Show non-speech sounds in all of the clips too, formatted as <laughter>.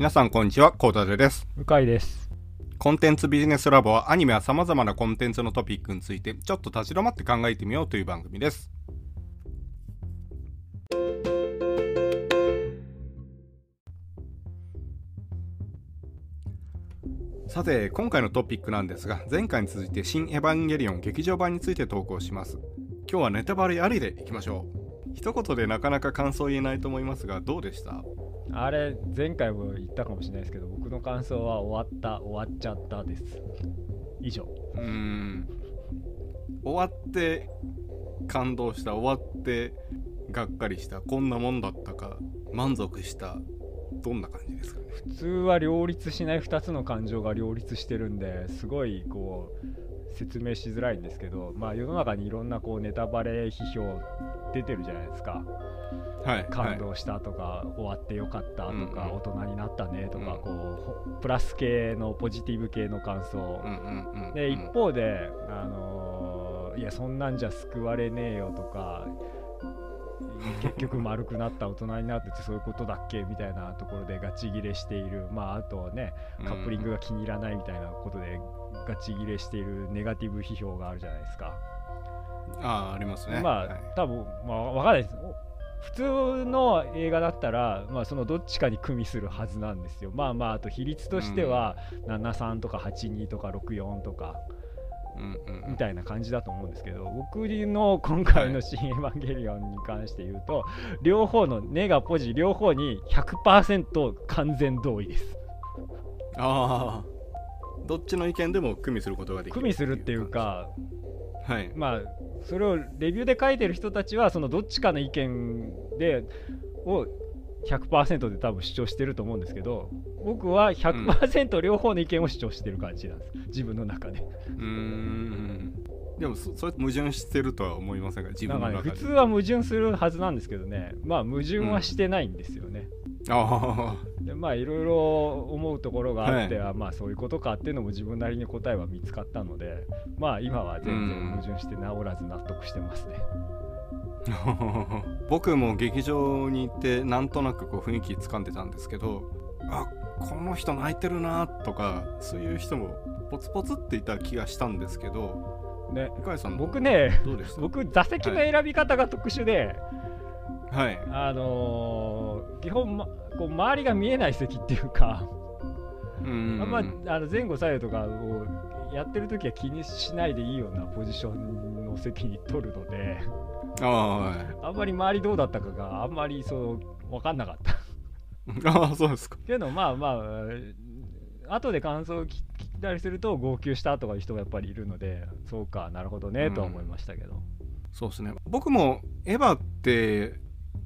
皆さんこんにちは、コータルです。向井です。コンテンツビジネスラボはアニメは様々なコンテンツのトピックについてちょっと立ち止まって考えてみようという番組です。さて、今回のトピックなんですが、前回に続いて新エヴァンゲリオン劇場版について投稿します。今日はネタバレありでいきましょう。一言でなかなか感想言えないと思いますが、どうでした？あれ、前回も言ったかもしれないですけど、僕の感想は終わった、終わっちゃったです。以上。うーん終わって感動した終わってがっかりしたこんなもんだったか満足したどんな感じですかね？普通は両立しない2つの感情が両立してるんですごいこう説明しづらいんですけど、まあ、世の中にいろんなこうネタバレ批評出てるじゃないですかはい感動したとか、終わってよかったとか、うんうん。大人になったねとか、うん。こうほプラス系のポジティブ系の感想、はいうんうんうん。で一方で、あのーいやそんなんじゃ救われねえよとか結局丸くなった大人になっててそういうことだっけみたいなところでガチギレしている。まああとねカップリングが気に入らないみたいなことでガチギレしているネガティブ批評があるじゃないですか。ああありますね。まあ、はい。多分まあ分かんないです普通の映画だったら、まあ、そのどっちかに組みするはずなんですよ。まあまああと比率としては、73とか82とか64とかうんうんみたいな感じだと思うんですけど僕の今回の「新エヴァンゲリオン」に関して言うと、両方のネガポジ両方に100%完全同意です。ああ。どっちの意見でも組みすることができる組みするっていうかはい。まあそれをレビューで書いてる人たちはそのどっちかの意見でを100%で多分主張してると思うんですけど僕は100%両方の意見を主張してる感じなんです、自分の中で。うーん。でもそそれ矛盾してるとは思いませんが自分の中で。普通は矛盾するはずなんですけどね。まあ矛盾はしてないんですよね、あでまあいろいろ思うところがあっては、まあそういうことかっていうのも自分なりに答えは見つかったのでまあ今は全然矛盾して治らず納得してますね、あ <laughs> 僕も劇場に行ってなんとなくこう雰囲気つかんでたんですけどあこの人泣いてるなとかそういう人もポツポツっていた気がしたんですけどね。向井さん僕ねどうでした？僕座席の選び方が特殊で、はいあのー基本、ま、こう周りが見えない席っていうか、うんまあの前後左右とかをやってる時は気にしないでいいようなポジションの席に取るのでああはい。あんまり周りどうだったかがあんまりそう分かんなかった。ああそうですか。けどまあまあ後で感想を聞聞いたりすると号泣したとかいう人がやっぱりいるのでそうかなるほどねとは思いましたけど、そうですね。僕もエヴァって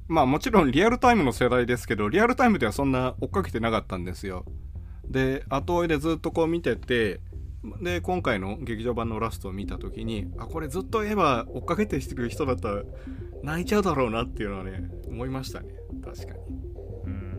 まあもちろんリアルタイムの世代ですけどリアルタイムではそんな追っかけてなかったんですよ。で後追いでずっとこう見ててで今回の劇場版のラストを見た時にあこれずっとエヴァ追っかけてくる人だったら泣いちゃうだろうなっていうのはね思いましたね。確かに。うん。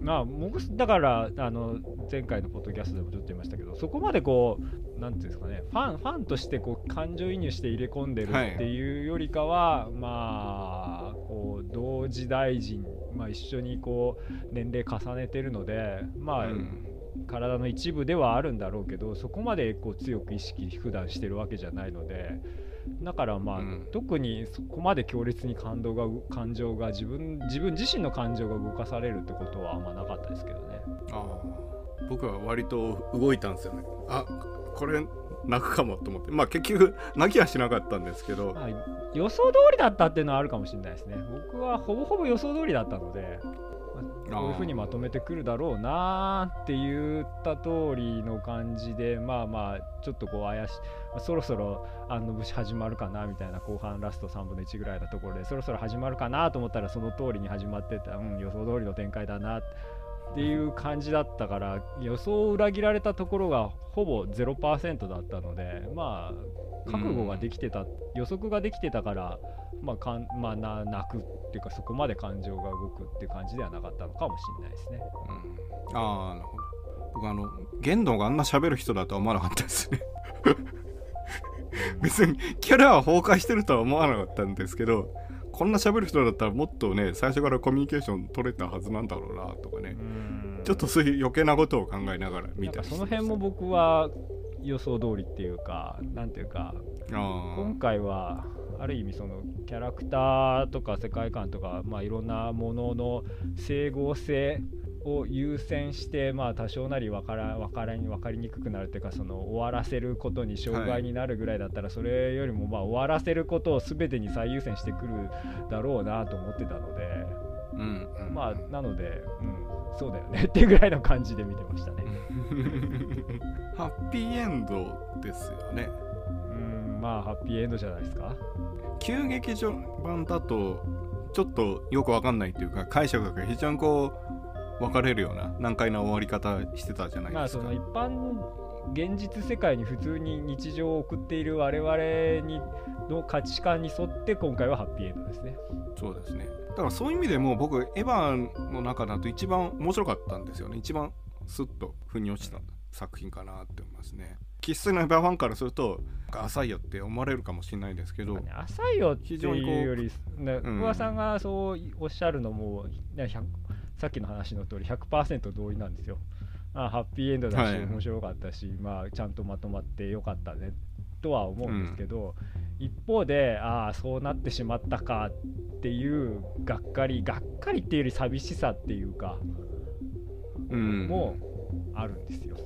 まあ僕だからあの前回のポッドキャストでもちょっと言いましたけどそこまでこうなんていうんですかねファンファンとしてこう感情移入して入れ込んでるっていうよりかは、まあこう同時大臣、まあ、一緒にこう年齢重ねてるのでまあ、うん体の一部ではあるんだろうけどそこまでこう強く意識普段してるわけじゃないのでだからまあ、うん。特にそこまで強烈に感動がう感情が自分自分自身の感情が動かされるってことはあんまなかったですけどね。ああ。僕は割と動いたんですよね。あこれ泣くかもと思って。まあ結局泣きはしなかったんですけど。まあ、予想通りだったっていうのはあるかもしれないですね。僕はほぼほぼ予想通りだったので、まあこういうふうにまとめてくるだろうなーって言った通りの感じで、まあまあ、ちょっとこう怪しい、まあそろそろあの節始まるかなみたいな後半ラスト3分の1ぐらいのところで、そろそろ始まるかなと思ったら、その通りに始まってた、うん、予想通りの展開だな。っていう感じだったから、予想を裏切られたところがほぼ0%だったので、まあ、覚悟ができてた、予測ができてたから、まあかんまあ、な泣くっていうかそこまで感情が動くっていう感じではなかったのかもしれないですね。うん。ああなるほど。僕あの玄道があんな喋る人だとは思わなかったですね。<laughs> 別にキャラは崩壊してるとは思わなかったんですけどこんな喋る人だったらもっとね最初からコミュニケーション取れたはずなんだろうなとかね、ちょっとそういう余計なことを考えながら見たその辺も僕は予想通りっていうかなんていうか今回はある意味そのキャラクターとか世界観とか、まあ、いろんなものの整合性を優先して、まあ、多少なり分から分から分かりにくくなるというかその終わらせることに障害になるぐらいだったら、はい、それよりもまあ終わらせることを全てに最優先してくるだろうなと思ってたので、うん、うん、まあなので、うん、そうだよねっていうぐらいの感じで見てましたね。<laughs> ハッピーエンドですよね。うんまあハッピーエンドじゃないですか。旧劇場版だとちょっとよくわかんないというか解釈が非常にこう分かれるような難解な終わり方してたじゃないですか。まあその一般現実世界に普通に日常を送っている我々にの価値観に沿って今回はハッピーエンドですね。そうですね。だからそういう意味でも僕エヴァの中だと一番面白かったんですよね。一番スッと腑に落ちた作品かなって思いますね。生粋のエヴァファンからすると浅いよって思われるかもしれないですけど、ね、浅いよっていうよりね、うん、さんがそうおっしゃるのも、ね、さっきの話の通り100%同意なんですよ。あハッピーエンドだし、はい、面白かったし、まあ、ちゃんとまとまってよかったねとは思うんですけど、うん、一方でああそうなってしまったかっていうがっかりがっかりっていうより寂しさっていうか、うん、もあるんですよ。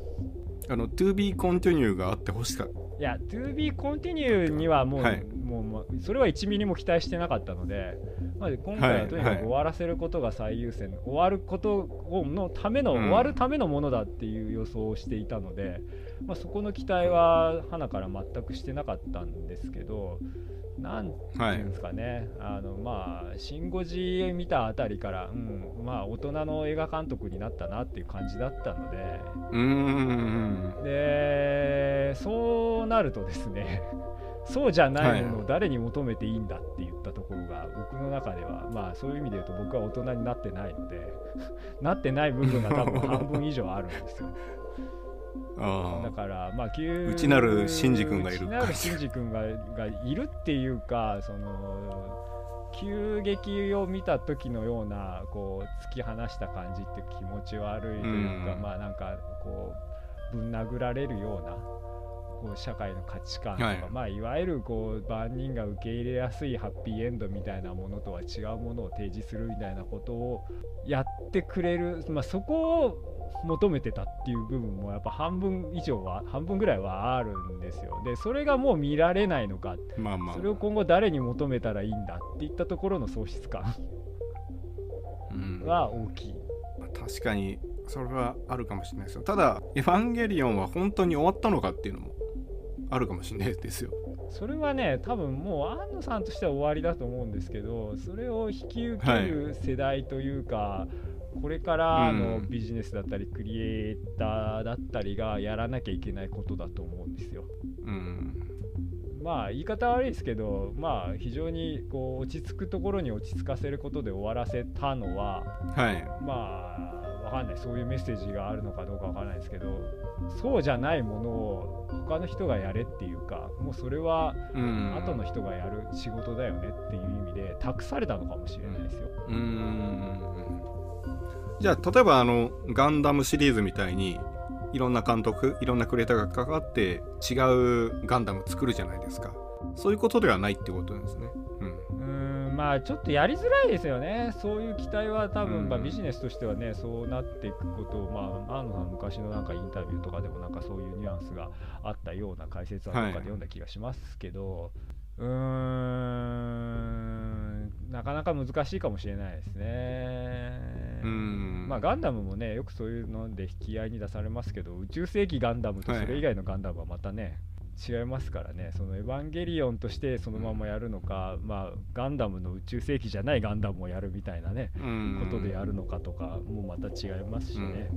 あの To be continue があってほしかった。いや To be continue にはもうはい、もうそれは1ミリも期待してなかったので、まあ、今回はとにかく終わらせることが最優先、はいはい、終わることのための、うん、終わるためのものだっていう予想をしていたので、まあ、そこの期待は花から全くしてなかったんですけど、なんていうんですかね、はい、あのまあ、シン・ゴジ見たあたりから、うん、まあ、大人の映画監督になったなっていう感じだったので、うん。で、そうなるとですね、そうじゃないものを誰に求めていいんだって言ったところが、僕の中では、まあ、そういう意味で言うと、僕は大人になってないので、<laughs> なってない部分が多分 <laughs> 半分以上あるんですよ。だからまあ内なるシンジ君がいる。内なるシンジ君ががいるっていうかその急激を見た時のようなこう突き放した感じって気持ち悪いというか、うん、まあなんかこうぶん殴られるようなこう社会の価値観とか、はい。まあ、いわゆるこう万人が受け入れやすいハッピーエンドみたいなものとは違うものを提示するみたいなことをやってくれる、まあ、そこを求めてたっていう部分もやっぱ半分以上は半分ぐらいはあるんですよ。でそれがもう見られないのか、まあまあ、それを今後誰に求めたらいいんだっていったところの喪失感。は大きい、うん、確かにそれはあるかもしれないですよ。ただ「エヴァンゲリオン」は本当に終わったのかっていうのもあるかもしれないですよ。それはね多分もう安野さんとしては終わりだと思うんですけどそれを引き受ける世代というか、はいこれからのビジネスだったり、クリエイターだったりがやらなきゃいけないことだと思うんですよ。うん、まあ言い方悪いですけど、まあ、非常にこう落ち着くところに落ち着かせることで終わらせたのは、はい、まあ分かんない。そういうメッセージがあるのかどうか分からないですけどそうじゃないものを他の人がやれっていうかもうそれは後の人がやる仕事だよねっていう意味で託されたのかもしれないですよ。うん。じゃあ例えばあのガンダムシリーズみたいにいろんな監督いろんなクリエイターが関わって違うガンダム作るじゃないですか。そういうことではないってことですねまあちょっとやりづらいですよね。そういう期待は多分、まあ、ビジネスとしてはねそうなっていくことをまあ安野さん昔のなんかインタビューとかでもなんかそういうニュアンスがあったような解説はとかで読んだ気がしますけど、うーんなかなか難しいかもしれないですね。うん。まあガンダムもねよくそういうので引き合いに出されますけど宇宙世紀ガンダムとそれ以外のガンダムはまたね、はい、違いますからね。そのエヴァンゲリオンとしてそのままやるのか、まあガンダムの宇宙世紀じゃないガンダムをやるみたいなねことでやるのかとかもまた違いますしね。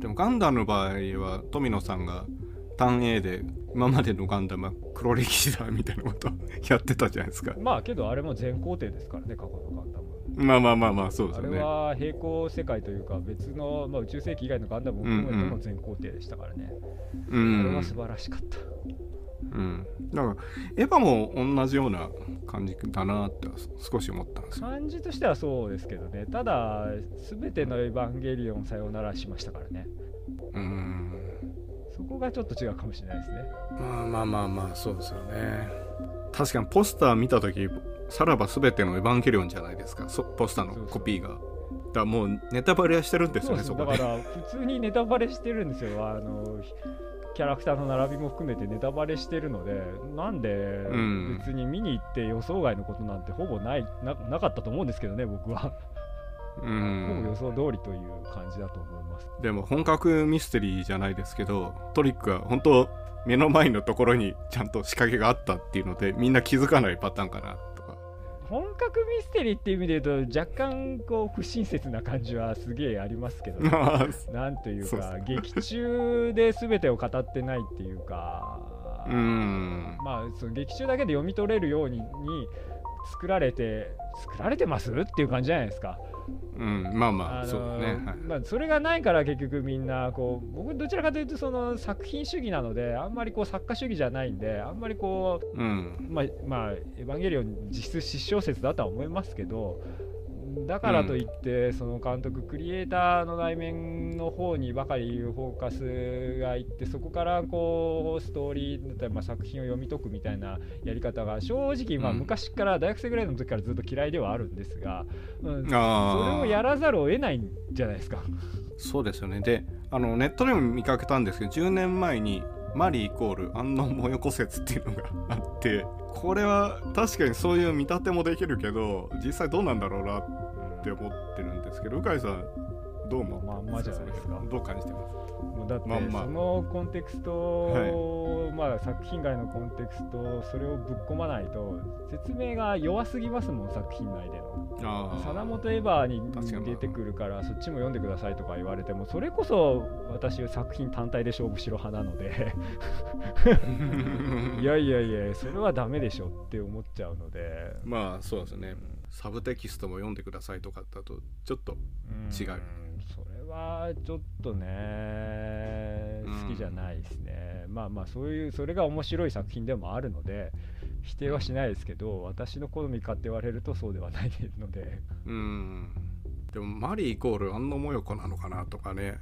でもガンダムの場合は富野さんが単 A で今までのガンダムは黒歴史だみたいなことやってたじゃないですか。まあけどあれも全工程ですからね過去のガンダムまあまあまあまあそうですね。あれは平行世界というか別の、まあ、宇宙世紀以外のガンダムを含めての全工程でしたからね、うん、あれは素晴らしかったうん。だからエヴァも同じような感じだなって少し思ったんですよ。感じとしてはそうですけどね。ただ全てのエヴァンゲリオンさようならしましたからね。うん。そこがちょっと違うかもしれないですね。まあまあまあまあそうですよね。確かにポスター見た時さらば全てのエヴァンゲリオンじゃないですか。そポスターのコピーが。だからもうネタバレはしてるんですよねそこだから普通にネタバレしてるんですよ。あのキャラクターの並びも含めてネタバレしてるのでなんで別に見に行って予想外のことなんてほぼないななかったと思うんですけどね僕は。うん。予想通りという感じだと思います。でも本格ミステリーじゃないですけどトリックは本当目の前のところにちゃんと仕掛けがあったっていうのでみんな気づかないパターンかな本格ミステリーっていう意味で言うと若干こう不親切な感じはすげえありますけど、<laughs> ね、なんというか劇中で全てを語ってないっていうか。うん。まあその劇中だけで読み取れるようにに作られて作られてます？っていう感じじゃないですか。うん、まあまあ、あのーそうだね、はい。まあ、それがないから結局みんなこう僕どちらかというとその作品主義なのであんまりこう作家主義じゃないんであんまりこううん。まあ、まあ、エヴァンゲリオン実質失小説だとは思いますけどだからといって、その監督クリエイターの内面の方にばかりフォーカスがいってそこからこうストーリーだったり、まあ、作品を読み解くみたいなやり方が正直、まあ、うん。昔から大学生ぐらいの時からずっと嫌いではあるんですが、うん、それをやらざるを得ないんじゃないですか。そうですよね。であのネットでも見かけたんですけど10年前にマリーイコール安納もよこ説っていうのがあってこれは確かにそういう見立てもできるけど実際どうなんだろうなって思ってるんですけど鵜飼さんどう思うまどう感じてます？だってまんまそのコンテクストを、まあ、作品外のコンテクストそれをぶっ込まないと説明が弱すぎますもん作品内での。あサナモトエヴァにに出てくるからそっちも読んでくださいとか言われてもそれこそ私は作品単体で勝負しろ派なので。<laughs> いやいやいやそれはダメでしょって思っちゃうので。まあそうですね。サブテキストも読んでくださいとかだとちょっと違う。それはちょっとねうん。好きじゃないですね、まあまあそういうそれが面白い作品でもあるので否定はしないですけど私の好みかって言われるとそうではないので。うん。でもマリーイコール安野もよこなのかなとかね。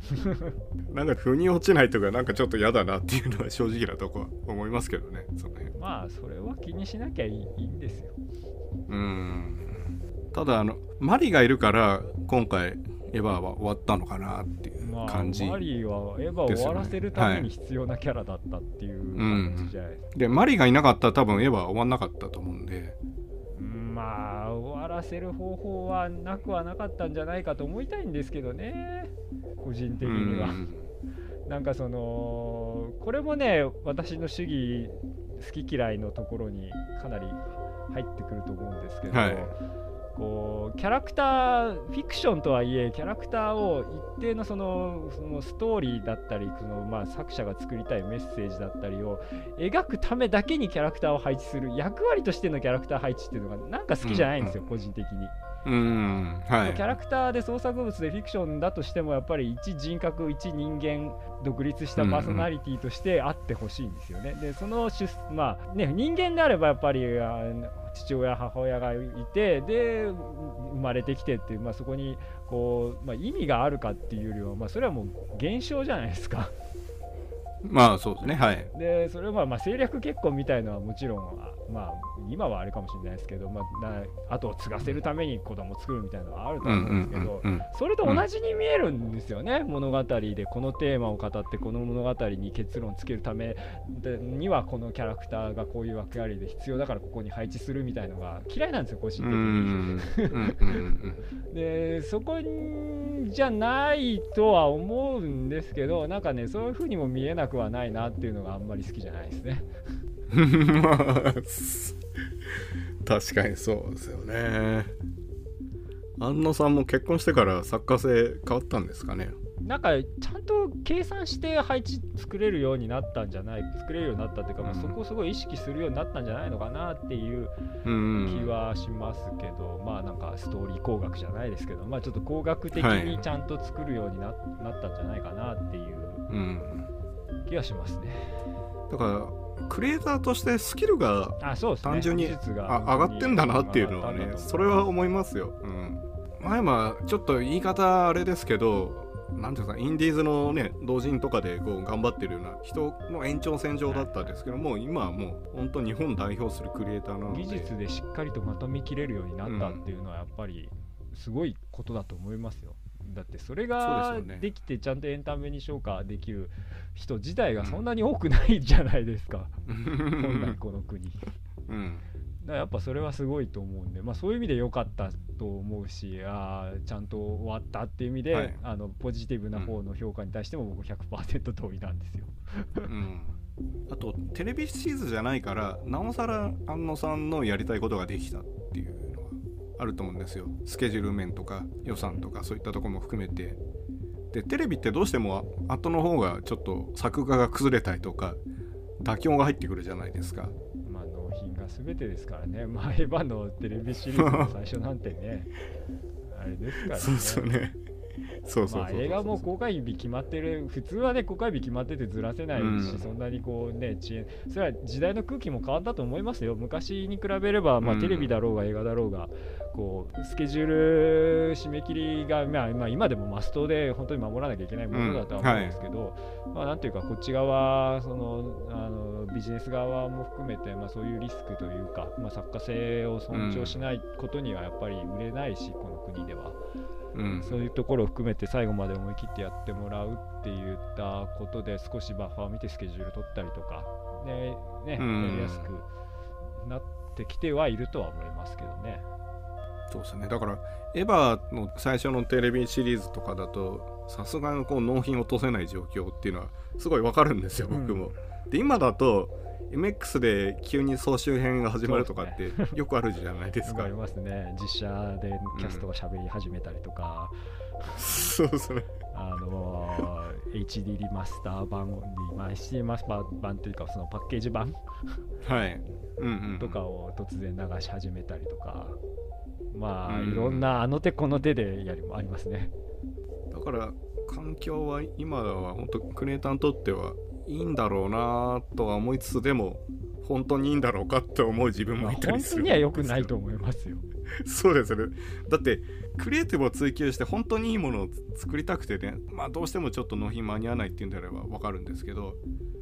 <laughs> なんか腑に落ちないとかなんかちょっと嫌だなっていうのは正直なとこは思いますけどねその辺。まあそれは気にしなきゃいいいいんですよ。うん。ただあのマリがいるから今回エヴァは終わったのかなっていうまあ感じ、マリーはエヴァを終わらせるために必要なキャラだったっていう感じじゃないですか、でマリがいなかったら多分エヴァは終わんなかったと思うんで。うんまあ終わらせる方法はなくはなかったんじゃないかと思いたいんですけどね。個人的には。うん。なんかそのこれもね私の主義好き嫌いのところにかなり入ってくると思うんですけど、はいこうキャラクターフィクションとはいえキャラクターを一定のそのそのストーリーだったりその、まあ、作者が作りたいメッセージだったりを描くためだけにキャラクターを配置する役割としてのキャラクター配置っていうのがなんか好きじゃないんですよ、個人的に。うんはいキャラクターで創作物でフィクションだとしてもやっぱり一人格一人間独立したパーソナリティとしてあってほしいんですよね。でその出まあね人間であればやっぱりあ父親母親がいてで生まれてきてっていう、まあ、そこにこう、まあ、意味があるかっていうよりは、まあ、それはもう現象じゃないですか。まあそうですねはい。でそれはまあまあ政略結婚みたいのはもちろんあまあ今はあれかもしれないですけど、まあ、な後を継がせるために子供を作るみたいなのはあると思うんですけど、うんそれと同じに見えるんですよね、物語で。このテーマを語ってこの物語に結論つけるためでにはこのキャラクターがこういう役割で必要だからここに配置するみたいのが嫌いなんですよ個人う的に。でそこじゃないとは思うんですけどなんかねそういう風にも見えなくはないなっていうのがあんまり好きじゃないですね。うんまあ確かにそうですよね。安野さんも結婚してから作家性変わったんですかね？なんかちゃんと計算して配置作れるようになったんじゃない作れるようになったっていうか、まあ、うんそこをすごい意識するようになったんじゃないのかなっていううん。気はしますけど、まあなんかストーリー工学じゃないですけど、まあちょっと工学的はい。にちゃんと作るようにな,、なったんじゃないかなっていううん気がしますね。だからクリエイターとしてスキルが単純に上がってんだなっていうのはねそれは思いますよ、うん、前はちょっと言い方あれですけどなんていうかインディーズのね同人とかでこう頑張ってるような人の延長線上だったんですけども今はもう本当日本代表するクリエイターなので。技術でしっかりとまとめきれるようになったっていうのはやっぱりすごいことだと思いますよ。だってそれができてちゃんとエンタメに昇華できる人自体がそんなに多くないじゃないですか、本来この国。うん。らやっぱそれはすごいと思うんで、まあ、そういう意味で良かったと思うしあーちゃんと終わったっていう意味で、はい。あのポジティブな方の評価に対しても僕100%同意なんですよ。うん。あとテレビシリーズじゃないからなおさら安野さんのやりたいことができたあると思うんですよ。スケジュール面とか予算とかそういったところも含めて。でテレビってどうしても後の方がちょっと作画が崩れたりとか妥協が入ってくるじゃないですか。まあ、納品が全てですからね、まあ、エヴァのテレビシリーズの最初なんてね、あれですからね。そうですよねそうそうそうそう。まあ、映画も公開日決まってる、普通はね、公開日決まっててずらせないし、うん。そんなにこうね、遅延。それは時代の空気も変わったと思いますよ。昔に比べれば、まあ、うん。テレビだろうが映画だろうが、こうスケジュール締め切りが、まあまあ、今でもマストで本当に守らなきゃいけないものだとは思うんですけど、まあ、なんていうか、こっち側、そのあのビジネス側も含めて、まあ、そういうリスクというか、まあ、作家性を尊重しないことにはやっぱり売れないし、この国では。うん。そういうところを含めて最後まで思い切ってやってもらうって言ったことで少しバッファーを見てスケジュール取ったりとかで、ねうん。やりやすくなってきてはいるとは思いますけどね。そうですね。だからエヴァの最初のテレビシリーズとかだとさすがにこう納品落とせない状況っていうのはすごいわかるんですよ僕も、で今だと MX で急に総集編が始まるとかってよくあるじゃないですか。<laughs> ありますね。実写でキャストが喋り始めたりとか、そうですね。あのー HD リマスター版リマ HD マスター版というかそのパッケージ版はい。うんうんとかを突然流し始めたりとか、まあ、うん。いろんなあの手この手でやりもありますね。だから環境は今は本当クリエイターにとってはいいんだろうなとは思いつつでも本当にいいんだろうかって思う自分まあ、もいたり本当するんには良くないと思いますよ。<laughs> そうですね。だってクリエイティブを追求して本当にいいものを作りたくてねまあどうしてもちょっと納品間に合わないっていうんであれば分かるんですけど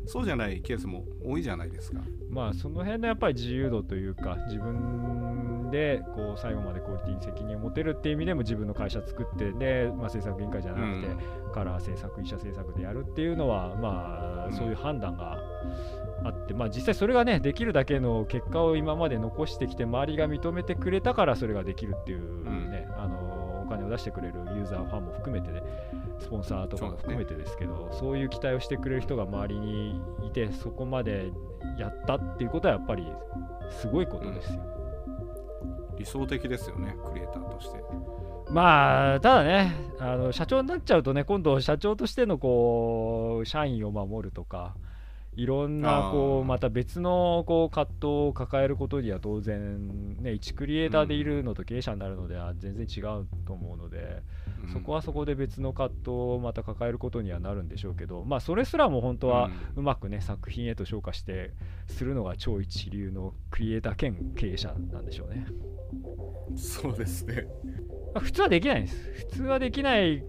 そうじゃないケースも多いじゃないですか。まあその辺のやっぱり自由度というか自分でこう最後までクオリティに責任を持てるっていう意味でも自分の会社作ってで、まあ、制作委員会じゃなくて、カラー制作、医者制作でやるっていうのは、まあ、うん。そういう判断があって、まあ、実際それがね、できるだけの結果を今まで残してきて、周りが認めてくれたからそれができるっていうね、あのお金を出してくれるユーザー、ファンも含めてね、スポンサーとかも含めてですけど、そういう期待をしてくれる人が周りにいて、そこまでやったっていうことはやっぱりすごいことですよ。理想的ですよねクリエイターとして。まあ、ただね、あの社長になっちゃうとね、今度、社長としてのこう社員を守るとか、いろんなこうまた別のこう葛藤を抱えることには当然、ね、一クリエイターでいるのと経営者になるのでは全然違うと思うので、そこはそこで別の葛藤をまた抱えることにはなるんでしょうけど、まあ、それすらも本当はうまくね、作品へと昇華してするのが超一流のクリエイター兼経営者なんでしょうね。うんそうですねまあ普通はできないんです。普通はできない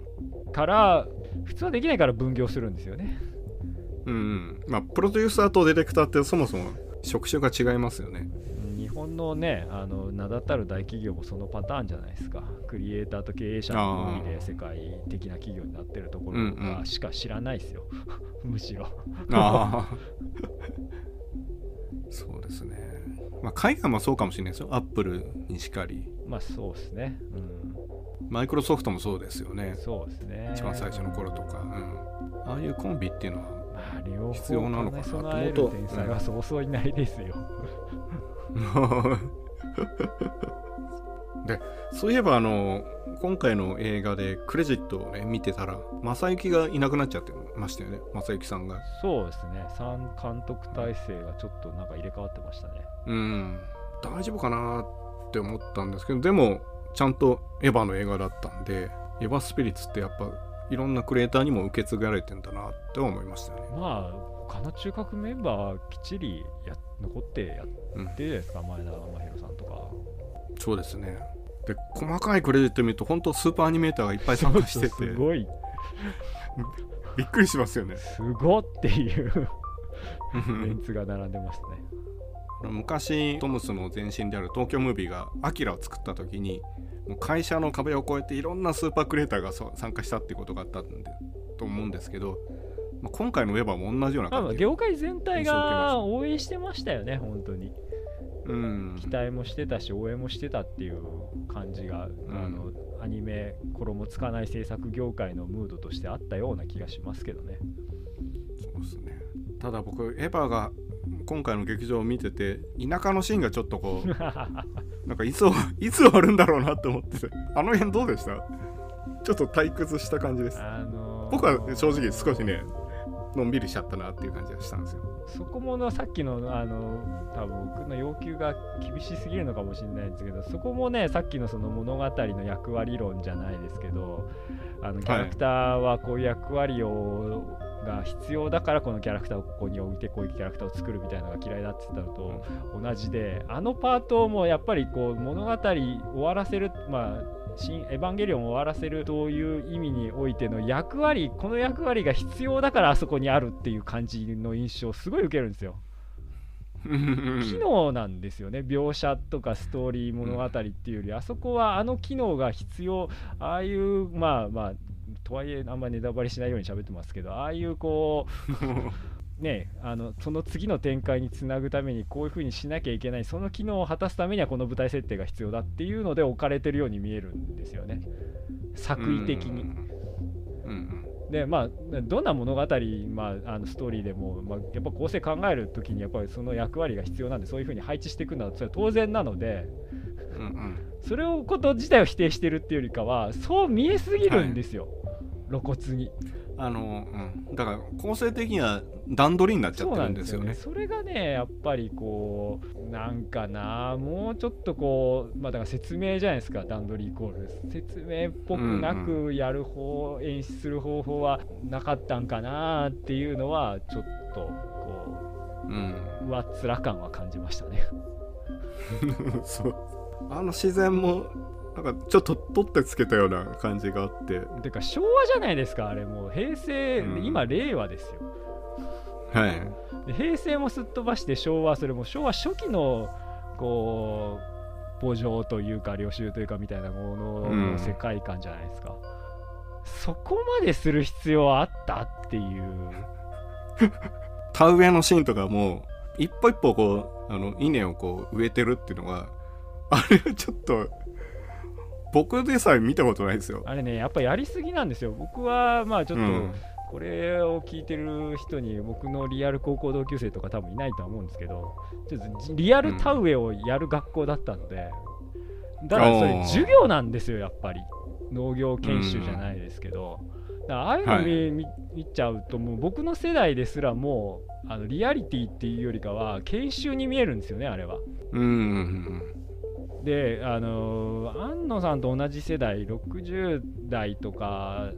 から、普通はできないから分業するんですよね。うんうん。まあプロデューサーとディレクターってそもそも職種が違いますよね。日本のね、あの名だたる大企業もそのパターンじゃないですか。クリエイターと経営者のみで世界的な企業になってるところうんうん。がしか知らないですよ。<laughs> むしろ。ああ <laughs> そうですね。まあ海外もそうかもしれないですよ。アップルにしかり。まあそうですね。マイクロソフトもそうですようん、ね。そうですね。一番最初の頃とか、うん、ああいうコンビっていうのは必要方なのかな兼ね備える天才はそうそういないですよ。<laughs> でそういえばあの今回の映画でクレジットをね見てたら正幸がいなくなっちゃってましたよね正幸さんがそうですね。三監督体制がちょっとなんか入れ替わってましたね。うん大丈夫かなって思ったんですけどでもちゃんとエヴァの映画だったんでエヴァスピリッツってやっぱいろんなクリエイターにも受け継がれてんだなって思いましたね。まあ他の中核メンバーきっちりや残ってやってるですか、うん、前田真宏さんとか。そうですね。で細かいクレジット見ると本当スーパーアニメーターがいっぱい参加してて。すごい。<laughs> びっくりしますよね。すごっていう。メンツが並んでますね。昔トムスの前身である東京ムービーが「アキラを作った時にもう会社の壁を越えていろんなスーパークリエイターが参加したっていうことがあったんでと思うんですけど、まあ、今回のウェバーも同じような感じ業界全体が応援してましたよね本当に、うん、期待もしてたし応援もしてたっていう感じが、うん、あのアニメ衣つかない制作業界のムードとしてあったような気がしますけどね。そうですね。ただ僕エヴァが今回の劇場を見てて田舎のシーンがちょっとこう <laughs> なんかいつ <laughs> いつ終わるんだろうなって思ってて。あの辺どうでした？ちょっと退屈した感じです、あのー、僕は正直少しねのんびりしちゃったなっていう感じがしたんですよ。そこものさっきのあの多分僕の要求が厳しすぎるのかもしれないんですけどそこもねさっきのその物語の役割論じゃないですけどあのキャラクターはこういう役割を、が必要だからこのキャラクターをここに置いてこういうキャラクターを作るみたいなのが嫌いだって言ったのと同じであのパートもやっぱりこう物語終わらせるまあ新エヴァンゲリオンを終わらせるという意味においての役割この役割が必要だからあそこにあるっていう感じの印象をすごい受けるんですよ。機能なんですよね。描写とかストーリー物語っていうより、あそこはあの機能が必要ああいうまあまあとはいえあんまりネタバレしないように喋ってますけどああいうこう <laughs> ね、あのその次の展開につなぐためにこういう風にしなきゃいけないその機能を果たすためにはこの舞台設定が必要だっていうので置かれてるように見えるんですよね。作為的に。でまあどんな物語、まあ、あのストーリーでも、まあ、やっぱ構成考える時にやっぱりその役割が必要なんでそういう風に配置していくのはそれは当然なので、うんうん、それをこと自体を否定してるっていうよりかはそう見えすぎるんですよ、はい。露骨にあの、うん、だから構成的には段取りになっちゃってるんですよね。そ、ね、それがねやっぱりこうなんかなもうちょっとこうまあだから説明じゃないですか段取りイコール説明っぽくなくやる方、うんうん、演出する方法はなかったんかなっていうのはちょっとこう、うん、上っ面感は感じましたね。<laughs> そう。あの自然もなんかちょっと取ってつけたような感じがあって。てか昭和じゃないですかあれもう。平成、うん、今令和ですよ。はい。平成もすっ飛ばして昭和それも昭和初期のこう墓場というか領収というかみたいなものの世界観じゃないですか、うん、そこまでする必要あったっていう。田植えのシーンとかも一歩一歩こうあの稲をこう植えてるっていうのがあれはちょっと僕でさえ見たことないですよ。あれねやっぱやりすぎなんですよ。僕はまあちょっと、これを聞いてる人に僕のリアル高校同級生とか多分いないとは思うんですけどちょっとリアル田植えをやる学校だったので、うん、だからそれ授業なんですよやっぱり。農業研修じゃないですけど、うん、だああいうの見はい、見ちゃうともう僕の世代ですらもうあのリアリティっていうよりかは研修に見えるんですよねあれは。うん、うんであの安野さんと同じ世代60代とか。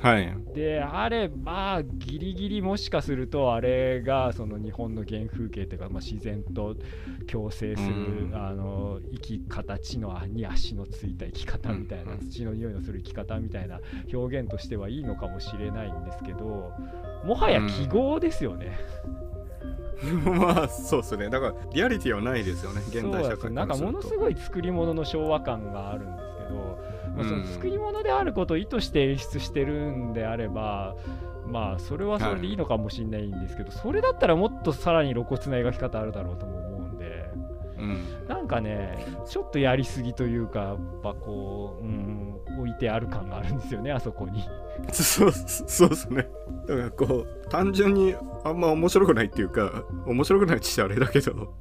はい。であればギリギリもしかするとあれがその日本の原風景というか、まあ、自然と共生する、うん、あの生き方地のに足のついた生き方みたいな、うん、土の匂いのする生き方みたいな表現としてはいいのかもしれないんですけどもはや記号ですよね。うん <laughs> まあそうですね。だからリアリティはないですよね現代社会なんかものすごい作り物の昭和感があるんですけど、まあ、その作り物であることを意図して演出してるんであれば、まあそれはそれでいいのかもしれないんですけど、はい、それだったらもっとさらに露骨な描き方あるだろうとも思ううん、なんかねちょっとやりすぎというかやっぱこう、うん、置いてある感があるんですよねあそこに。そうそうですね。だからこう単純にあんま面白くないっていうか面白くないってあれだけど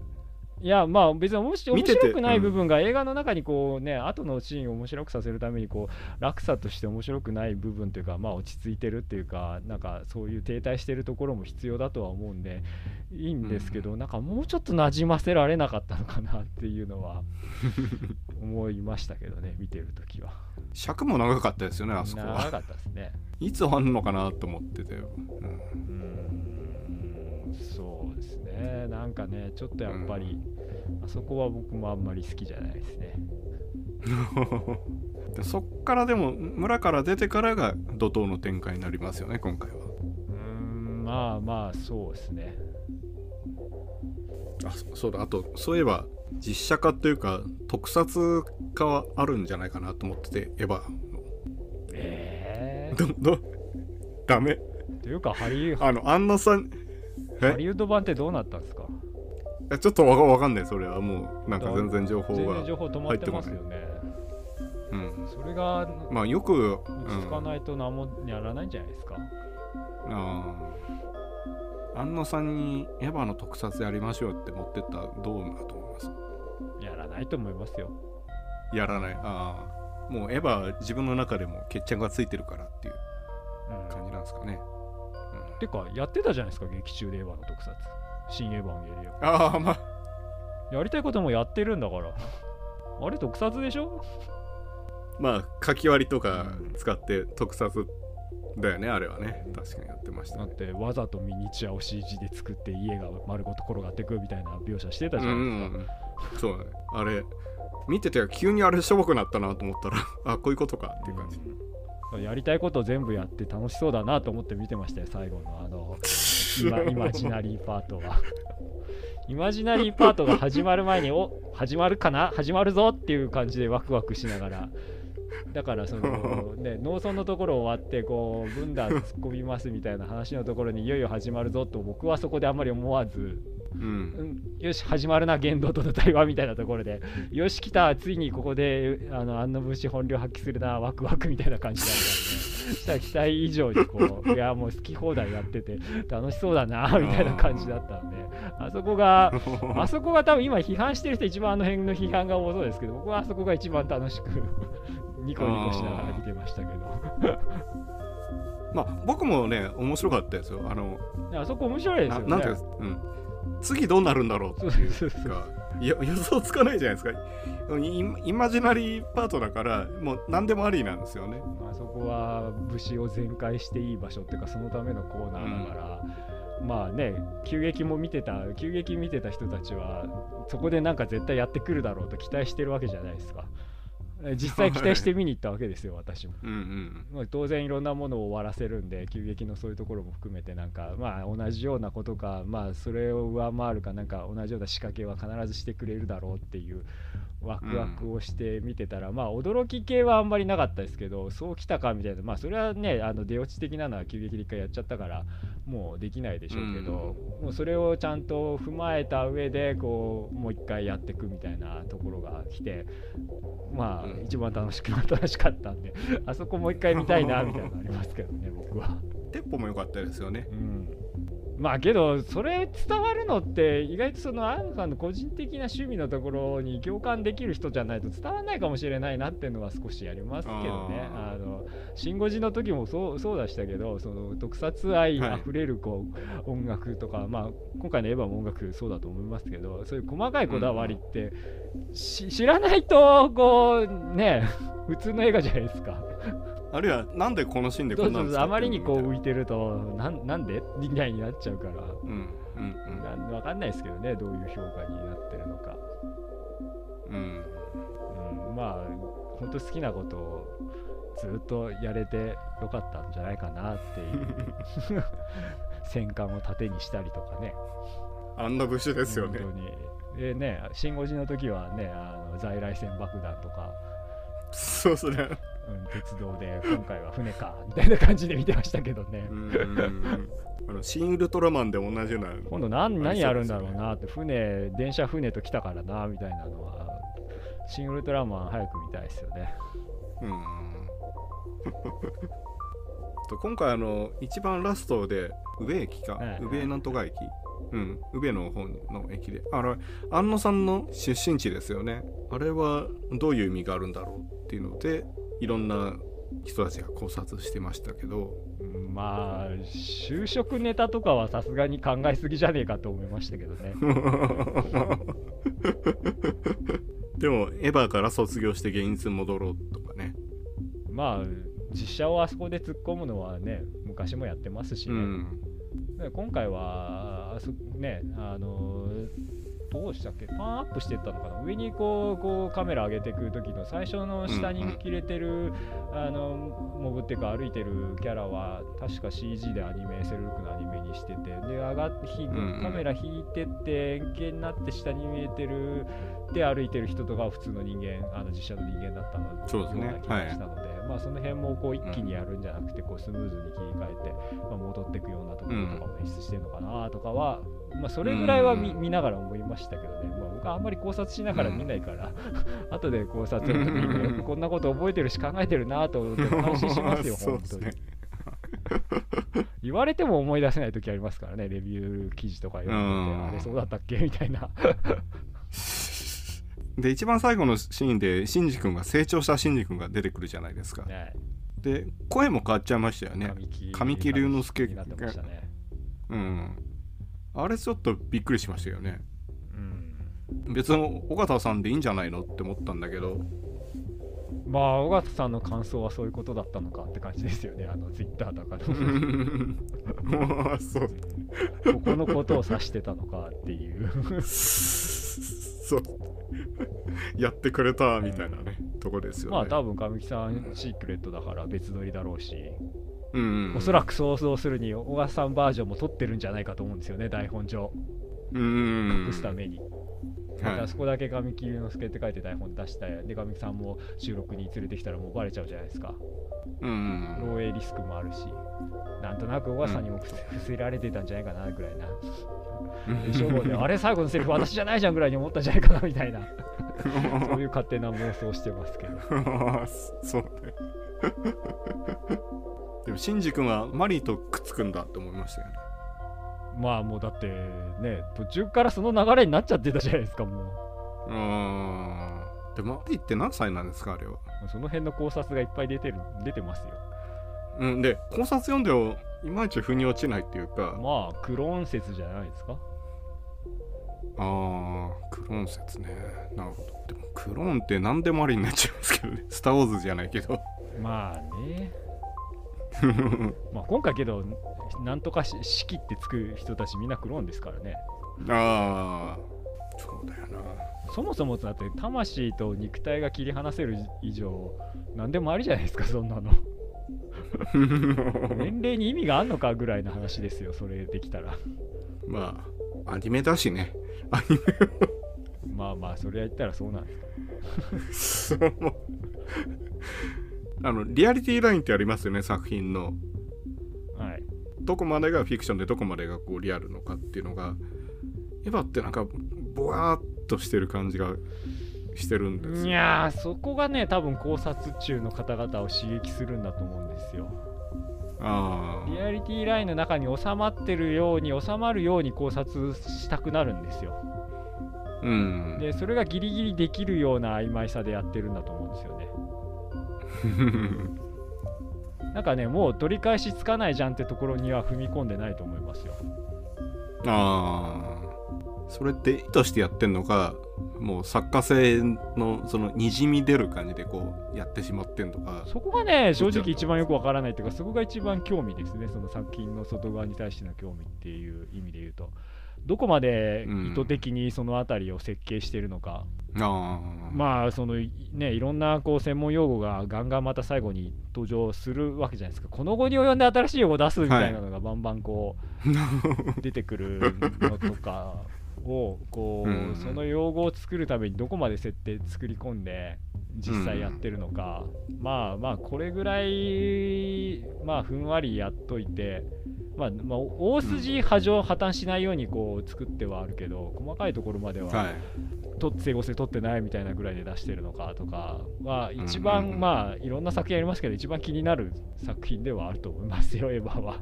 いやまあ別に面白くない部分が映画の中にこうね、うん、後のシーンを面白くさせるためにこう落差として面白くない部分というかまあ落ち着いてるっていうかなんかそういう停滞してるところも必要だとは思うんでいいんですけど、うん、なんかもうちょっとなじませられなかったのかなっていうのは <laughs> 思いましたけどね見てるときは。尺も長かったですよねあそこは。長かったですね。いつ終わるのかなと思ってたよ、うんそうですね。なんかねちょっとやっぱり、あそこは僕もあんまり好きじゃないですね。<laughs> でそっからでも村から出てからが怒涛の展開になりますよね今回は。うーんまあまあそうですね。あそそうだ。あとそういえば実写化というか特撮化はあるんじゃないかなと思っててエヴァええのど <laughs> どダメ？っていうかハリあのアンナさんえハリウッド版ってどうなったんですか？えちょっとわかわかんない。それはもうなんか全然情報が全然情報止まってますよね。うんそれがまあよく、落ち着かないと何もやらないんじゃないですか、あー。安野さんにエヴァの特撮やりましょうって持ってったらどうだと思います？やらないと思いますよ。やらない。ああもうエヴァは自分の中でも決着がついてるからっていううん。感じなんですかね、うんてかやってたじゃないですか劇中でエヴァの特撮。新エヴァンゲリオン。ああまあ。やりたいこともやってるんだから。あれ特撮でしょ？まあ書き割りとかうん。使って特撮だよねあれはね。確かにやってましたね。だってわざとミニチュアを CG で作って家が丸ごと転がってくみたいな描写してたじゃないですか、うんうんうん。そうだね。あれ見てて急にあれしょぼくなったなと思ったらあこういうことかっていう感じ、うんやりたいことを全部やって楽しそうだなと思って見てましたよ最後のあの <laughs> 今イマジナリーパートがイマジナリーパートが始まる前にお始まるかな？始まるぞっていう感じでワクワクしながら。だからその <laughs> ね農村のところ終わってこうブンダー突っ込みますみたいな話のところにいよいよ始まるぞと僕はそこであんまり思わずうん。うん、よし始まるな言動との対話みたいなところで。よし来たついにここであのあんな節本領発揮するなワクワクみたいな感じだったんでした。ら期待以上にこういやもう好き放題やってて楽しそうだなみたいな感じだったんで。あそこがあそこが多分今批判してる人一番あの辺の批判が多そうですけど僕はあそこが一番楽しくニコニコしながら見てましたけど。まあ僕もね面白かったですよ。あのあそこ面白いですよね。ななんていうん、次どうなるんだろうっていうかいや予想つかないじゃないですか。イイマジナリーパートだからもう何でもありなんですよね。あそこは武士を全開していい場所っていうかそのためのコーナーだから、まあね急激も見てた急激見てた人たちはそこでなんか絶対やってくるだろうと期待してるわけじゃないですか。え実際期待して見に行ったわけですよ <laughs> 私も。うんうんまあ当然いろんなものを終わらせるんで急激のそういうところも含めてなんかまあ同じようなことかまあそれを上回るかなんか同じような仕掛けは必ずしてくれるだろうっていうワクワクをして見てたら、まあ驚き系はあんまりなかったですけどそうきたかみたいなまあそれはねあの出落ち的なのは急激で一回やっちゃったからもうできないでしょうけど、もうそれをちゃんと踏まえた上でこうもう一回やっていくみたいなところが来てまあ、うん。一番楽しく楽しかったんであそこもう一回見たいなみたいなのありますけどね僕は。テンポも良かったですよね。うんまあけどそれ伝わるのって意外とそのアンさんの個人的な趣味のところに共感できる人じゃないと伝わらないかもしれないなっていうのは少しありますけどね。あのシン・ゴジの時もそうそうでしたけどその特撮愛あふれるこう、音楽とかまあ今回のエヴァも音楽そうだと思いますけどそういう細かいこだわりって、し知らないとこうね <laughs> 普通の映画じゃないですか。あるいはなんでこのシーンでこんなのあまりにこうみ浮いてるとなんなんでみたいになっちゃうから。うんうんなんわかんないですけどね、どういう評価になってるのか。うんうんうん、まあ、本当好きなことをずっとやれてよかったんじゃないかなっていう。<laughs> 戦艦を盾にしたりとかね。あんな武士ですよね本当に。でね、シン・ゴジの時はね、あの在来線爆弾とか、そうですねうん、鉄道で、今回は船か、みたいな感じで見てましたけどね。あのシン・ウルトラマンで同じような。今度何何やるんだろうなって、船、電車船と来たからな、みたいなのは、シン・ウルトラマン早く見たいですよね。うん。と今回あの一番ラストで宇部駅か、ええ。宇部なんとか駅？うん。宇部の方の駅で。あれ安野さんの出身地ですよね。あれはどういう意味があるんだろうっていうのでいろんな人たちが考察してましたけどうんまあ、就職ネタとかはさすがに考えすぎじゃねえかと思いましたけどね。<laughs> でもエヴァから卒業して現実に戻ろうとかねまあ、実写をあそこで突っ込むのはね、昔もやってますしね。うんで今回は、あそねあのどうしたっけパンアップしてったのかな？上にこうこうカメラ上げていく時の最初の下に切れてる、あのモブっていうか歩いてるキャラは確か CG でアニメセルクのアニメにしててで上がってひカメラ引いてって円形になって下に見えてるで歩いてる人とかは普通の人間あの実写の人間だったのそうですね。ような気がしたので、まあその辺もこう一気にやるんじゃなくてこうスムーズに切り替えて、まあ、戻っていくようなところとかも演出してるのかなとかは、まあそれぐらいは見,、見ながら思いましたけどね、まあ、僕はあんまり考察しながら見ないから、<laughs> 後で考察を見てよくこんなこと覚えてるし考えてるなと思って感心しますよ <laughs> 本当に。言われても思い出せない時ありますからねレビュー記事とか読んでて、あれそうだったっけ？みたいな <laughs> で一番最後のシーンでシンジ君が成長したシンジ君が出てくるじゃないですか、ね。で声も変わっちゃいましたよね。神木隆之介が、ね、うん。あれちょっとびっくりしましたよね、うん、別の尾形さんでいいんじゃないのって思ったんだけど。まあ尾形さんの感想はそういうことだったのかって感じですよね。あのツイッターとかで。<laughs> もそう。ここのことを指してたのかっていう。<laughs> そうやってくれたみたいなね、とこですよね。まあ多分神木さんシークレットだから別撮りだろうし、うんうん、おそらく想像するに小川さんバージョンも撮ってるんじゃないかと思うんですよね台本上。うん。隠すために、だからそこだけ神木隆之介って書いて台本出したで神木さんも収録に連れてきたらもうバレちゃうじゃないですか。うん。漏洩リスクもあるしなんとなく小川さんにも伏せられてたんじゃないかなぐらいな、でしょであれ最後のセリフ私じゃないじゃんぐらいに思ったんじゃないかなみたいな。<laughs> そういう勝手な妄想してますけど。<laughs> そうね。でもシンジ君はマリーとくっつくんだって思いましたよねまあもうだってね途中からその流れになっちゃってたじゃないですかもう。うんでマリーって何歳なんですかあれは。その辺の考察がいっぱい出てる出てますよ。うんで考察読んでもいまいち腑に落ちないっていうか。まあクローン説じゃないですか。ああクローン説ね。なるほど。でもクローンって何でもありになっちゃいますけどね。スター・ウォーズじゃないけど。まあね <laughs> まあ今回けどなんとか式ってつく人たちみんなクローンですからね。ああそうだよな。そもそもだって魂と肉体が切り離せる以上何でもありじゃないですかそんなの。<laughs> 年齢に意味があんのかぐらいの話ですよそれできたら。まあアニメだしね。アニメまあまあそれは言ったらそうなんですか <laughs> そうあのリアリティラインってありますよね作品の。はい。どこまでがフィクションでどこまでがこうリアルのかっていうのが。エヴァってなんかぼわーっとしてる感じがしてるんですいやそこがね多分考察中の方々を刺激するんだと思うんですよ。あリアリティラインの中に収まってるように収まるように考察したくなるんですよ。うん。でそれがギリギリできるような曖昧さでやってるんだと思うんですよね <laughs> なんかねもう取り返しつかないじゃんってところには踏み込んでないと思いますよ。ああそれって意図してやってんのかもう作家性のそのにじみ出る感じでこうやってしまってんとか。そこがね正直一番よくわからないっていうかそこが一番興味ですねその作品の外側に対しての興味っていう意味で言うとどこまで意図的にその辺りを設計してるのか、うん、あまあそのねいろんなこう専門用語がガンガンまた最後に登場するわけじゃないですか。この後に及んで新しい用語を出すみたいなのがバンバンこう、はい、出てくるのとかをこう、うん、その用語を作るためにどこまで設定作り込んで実際やってるのか、うん、まあまあこれぐらいまあふんわりやっといてまあ、まあ、大筋波状破綻しないようにこう作ってはあるけど細かいところまでは、はい、整合性取ってないみたいなぐらいで出してるのかとかは一番、まあいろんな作品ありますけど一番気になる作品ではあると思いますよエヴァは。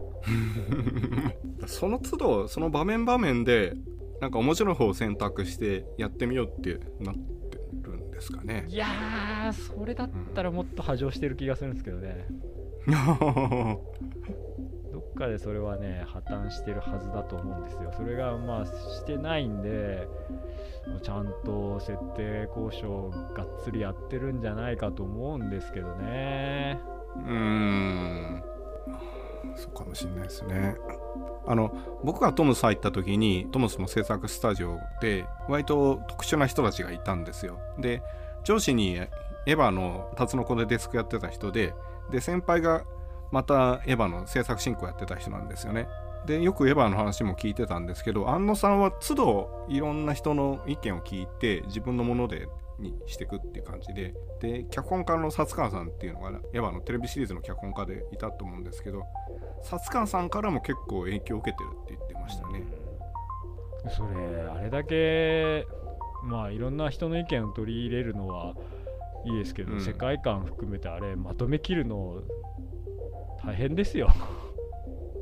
<laughs> その都度その場面場面でなんか面白い方を選択してやってみようってなってるんですかね。いやーそれだったらもっと波状してる気がするんですけどね、<laughs> かでそれはね破綻してるはずだと思うんですよ。それがまあしてないんでちゃんと設定交渉がっつりやってるんじゃないかと思うんですけどね。うん。そうかもしれないですね。あの僕がトムス入った時にトムスの制作スタジオで割と特殊な人たちがいたんですよ。で上司にエヴァのタツノコでデスクやってた人でで先輩がまたエヴァの制作進行やってた人なんですよね。でよくエヴァの話も聞いてたんですけど安野さんは都度いろんな人の意見を聞いて自分のものでにしていくっていう感じで。で脚本家の薩川さんっていうのがエヴァのテレビシリーズの脚本家でいたと思うんですけど薩川さんからも結構影響を受けてるって言ってましたね。それあれだけまあいろんな人の意見を取り入れるのはいいですけど、うん、世界観含めてあれまとめきるの大変ですよ。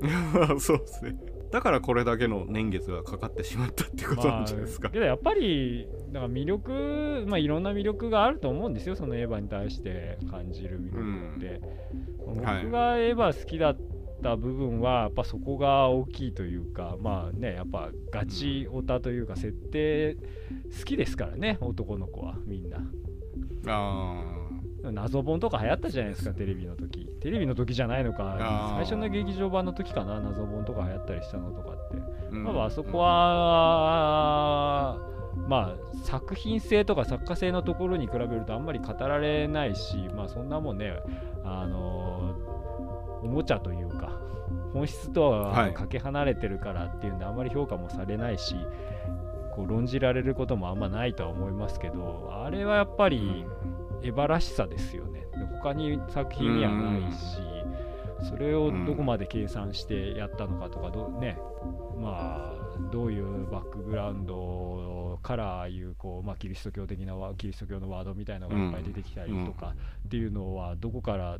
<laughs> そうですね。だからこれだけの年月がかかってしまったってことなんじゃないですか、まあ、やっぱりだから魅力まあいろんな魅力があると思うんですよ。そのエヴァに対して感じる魅力って、うん、僕がエヴァ好きだった部分はやっぱそこが大きいというかまあねやっぱガチオタというか設定好きですからね男の子はみんな。あ謎本とか流行ったじゃないですかテレビの時。テレビの時じゃないのか。最初の劇場版の時かな謎本とか流行ったりしたのとかって、うん、まああそこは、まあ作品性とか作家性のところに比べるとあんまり語られないしまあそんなもんねあのおもちゃというか本質とはかけ離れてるからっていうんであんまり評価もされないし、こう論じられることもあんまないとは思いますけどあれはやっぱりエヴァらしさですよね。他に作品にはないし、それをどこまで計算してやったのかとかどね。まあどういうバックグラウンドからああいうこう、まあ、キリスト教的なキリスト教のワードみたいなのがいっぱい出てきたりとかっていうのはどこから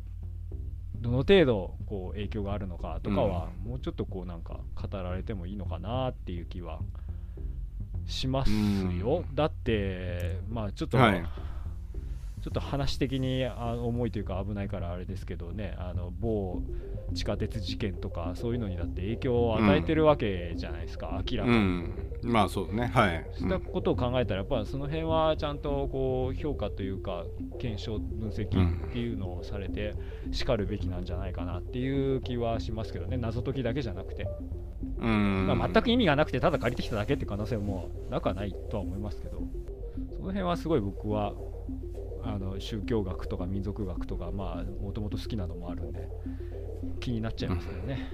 どの程度こう影響があるのかとかはもうちょっとこうなんか語られてもいいのかなっていう気はしますよ。だってまあちょっと、はいちょっと話的にあ重いというか危ないからあれですけどねあの某地下鉄事件とかそういうのにだって影響を与えてるわけじゃないですか、うん、明らかに、うん、まあそうね。はい。そういったことを考えたらやっぱりその辺はちゃんとこう評価というか検証分析っていうのをされてしかるべきなんじゃないかなっていう気はしますけどね謎解きだけじゃなくて。うん。まあ、全く意味がなくてただ借りてきただけっていう可能性もなくはないとは思いますけどその辺はすごい僕はあの宗教学とか民族学とかまあもともと好きなのもあるんで気になっちゃいますよね、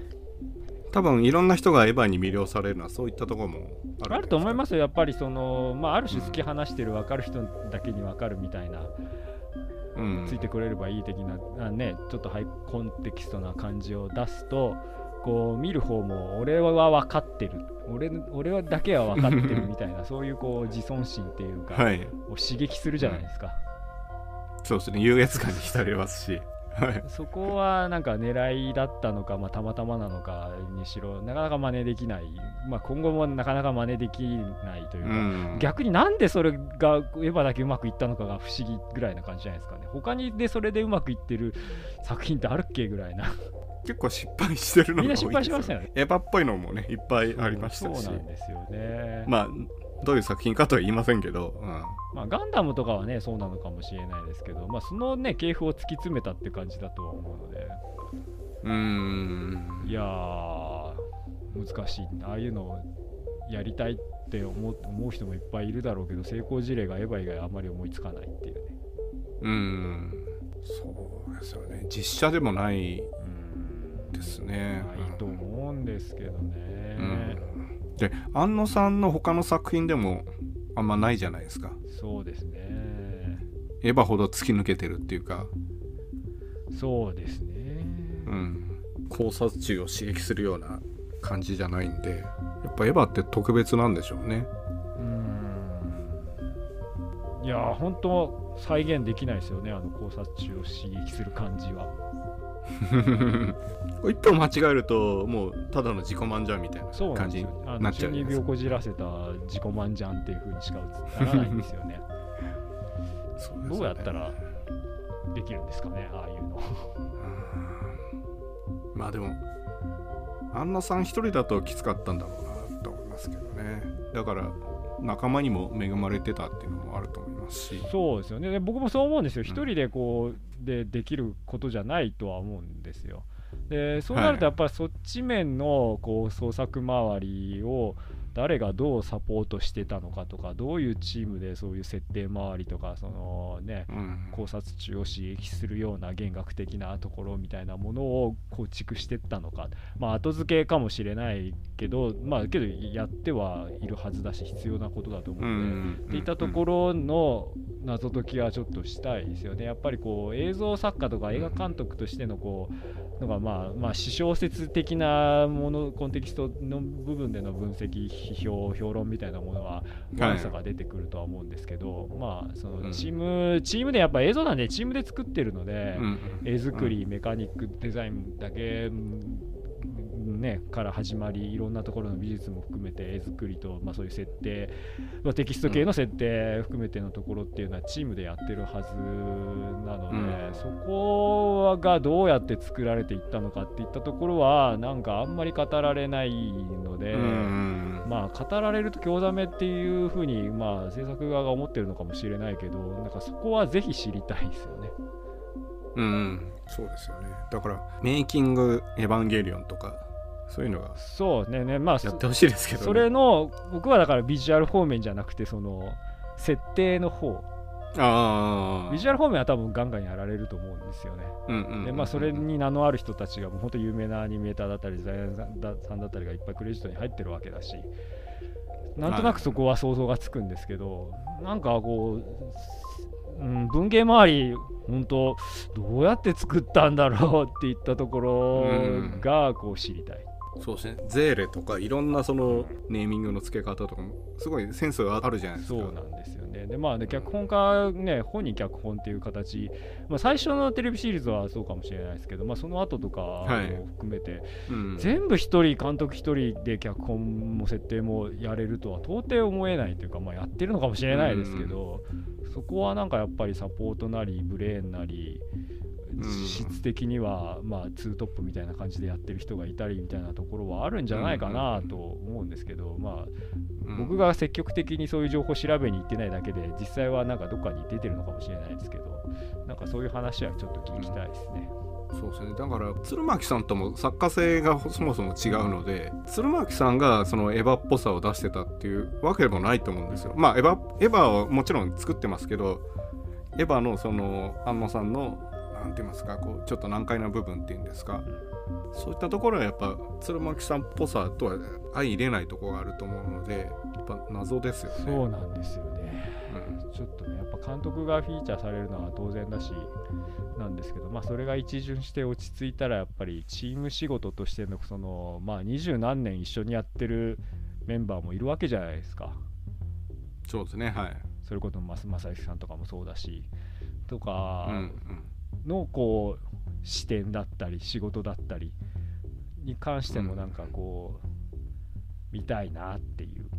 うん、多分いろんな人がエヴァに魅了されるのはそういったところもあるあると思いますよ。やっぱりその、まあ、ある種好き話してる分かる人だけに分かるみたいな、うん、ついてくれればいい的なあ、ね、ちょっとハイコンテキストな感じを出すとこう見る方も俺は分かってる。俺俺はだけは分かってるみたいな <laughs> そういうこう自尊心っていうか、はい、を刺激するじゃないですか。そうですね。優越感に浸れますし、はい、そこはなんか狙いだったのか、まあ、たまたまなのかにしろなかなか真似できない、まあ、今後もなかなか真似できないというか、うん、逆になんでそれがエヴァだけうまくいったのかが不思議ぐらいな感じじゃないですかね。他にでそれでうまくいってる作品ってあるっけぐらいな。結構失敗してるのが多いですよ、みんな失敗しましたよね。エヴァっぽいのもねいっぱいありましたし。そうなんですよね。まあどういう作品かとは言いませんけど、うん。まあ、ガンダムとかはねそうなのかもしれないですけど、まあ、そのね系譜を突き詰めたって感じだとは思うので。うーん。いや難しい。ああいうのをやりたいって思思う人もいっぱいいるだろうけど成功事例がエヴァ以外あんまり思いつかないっていうね。うん。そうですよね。実写でもないですね。ないと思うんですけどね、うんで安野さんの他の作品でもあんまないじゃないですか。そうですね。エヴァほど突き抜けてるっていうか。そうですね。うん。考察中を刺激するような感じじゃないんでやっぱエヴァって特別なんでしょうね。うん。いや本当再現できないですよねあの考察中を刺激する感じは一歩間違えるともうただの自己満じゃんみたいな感じになっちゃう中二病こじらせた自己満じゃんっていうふうにしかならないんですよね。ね、どうやったらできるんですかねああいうの。まあでもアンナさん一人だときつかったんだろうなと思いますけどね。だから仲間にも恵まれてたっていうのもあると思いますし。そうですよね。僕もそう思うんですよ、一人でこうでできることじゃないとは思うんですよ。でそうなるとやっぱりそっち面のこう創作周りを誰がどうサポートしてたのかとかどういうチームでそういう設定周りとかそのね、うん、考察中を刺激するような弦楽的なところみたいなものを構築していったのか。まあ後付けかもしれないけどまあけどやってはいるはずだし必要なことだと思うので、っていったところの謎解きはちょっとしたいですよね。やっぱりこう映像作家とか映画監督としてのこうのがまあまあ私小説的なものコンテキストの部分での分析批評評論みたいなものは悪さが出てくるとは思うんですけど、はい、まあそのチーム、うん、チームでやっぱ映像なんでチームで作ってるので、うん、絵作り、メカニックデザインだけね、から始まりいろんなところの美術も含めて絵作りと、まあ、そういう設定、まあ、テキスト系の設定含めてのところっていうのはチームでやってるはずなので、うん、そこがどうやって作られていったのかっていったところはなんかあんまり語られないので、うん、まあ語られると興ざめっていうふうに、まあ、制作側が思ってるのかもしれないけどなんかそこはぜひ知りたいですよね。うん、そうですよね。だから、メイキング・エヴァンゲリオンとか、そういうのがそうねねまあやってほしいですけど、ね、それの僕はだからビジュアル方面じゃなくてその設定の方。あビジュアル方面は多分ガンガンやられると思うんですよね。うんうん、でまあそれに名のある人たちがもう本当有名なアニメーターだったりデザイナーさんだったりがいっぱいクレジットに入ってるわけだし。なんとなくそこは想像がつくんですけど、なんかこう、うん、文芸周り本当どうやって作ったんだろうっていったところがこう知りたい。そうですね。ゼーレとかいろんなそのネーミングの付け方とかもすごいセンスがあるじゃないですか。そうなんですよね。でまあね脚本家ね本人脚本っていう形、まあ、最初のテレビシリーズはそうかもしれないですけど、まあ、その後とかも含めて、はいうん、全部一人監督一人で脚本も設定もやれるとは到底思えないというか、まあ、やってるのかもしれないですけど、うん、そこはなんかやっぱりサポートなりブレーンなり質的には、まあ、ツートップみたいな感じでやってる人がいたりみたいなところはあるんじゃないかなと思うんですけど、まあ、僕が積極的にそういう情報を調べに行ってないだけで実際はなんかどっかに出てるのかもしれないですけどなんかそういう話はちょっと聞きたいですね。そうですねだから鶴巻さんとも作家性がそもそも違うので鶴巻さんがそのエヴァっぽさを出してたっていうわけでもないと思うんですよ。まあエヴァエヴァはもちろん作ってますけどエヴァのその安野さんの何て言いますかこうちょっと難解な部分っていうんですか、そういったところはやっぱ鶴巻さんっぽさとは相入れないところがあると思うのでやっぱ謎ですよね。そうなんですよね、うん、ちょっとねやっぱ監督がフィーチャーされるのは当然だしなんですけど、まあ、それが一巡して落ち着いたらやっぱりチーム仕事としてのそのまあ二十何年一緒にやってるメンバーもいるわけじゃないですか。そうですねはい。それこそ正行さんとかもそうだしとか、うんうん、のこう視点だったり仕事だったりに関してもなんかこう、見たいなっていう。